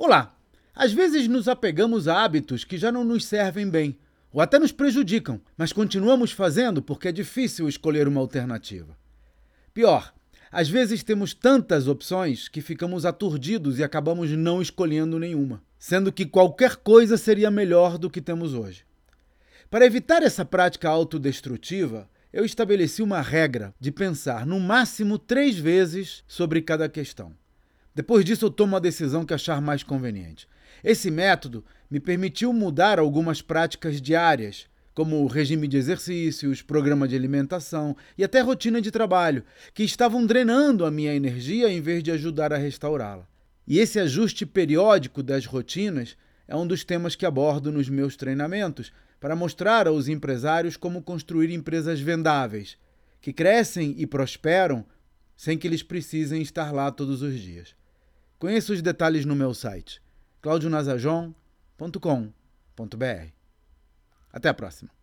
Olá! Às vezes nos apegamos a hábitos que já não nos servem bem ou até nos prejudicam, mas continuamos fazendo porque é difícil escolher uma alternativa. Pior, às vezes temos tantas opções que ficamos aturdidos e acabamos não escolhendo nenhuma, sendo que qualquer coisa seria melhor do que temos hoje. Para evitar essa prática autodestrutiva, eu estabeleci uma regra de pensar no máximo três vezes sobre cada questão. Depois disso, eu tomo a decisão que achar mais conveniente. Esse método me permitiu mudar algumas práticas diárias, como o regime de exercícios, programa de alimentação e até rotina de trabalho, que estavam drenando a minha energia em vez de ajudar a restaurá-la. E esse ajuste periódico das rotinas é um dos temas que abordo nos meus treinamentos para mostrar aos empresários como construir empresas vendáveis, que crescem e prosperam sem que eles precisem estar lá todos os dias. Conheça os detalhes no meu site claudionazajon.com.br. Até a próxima.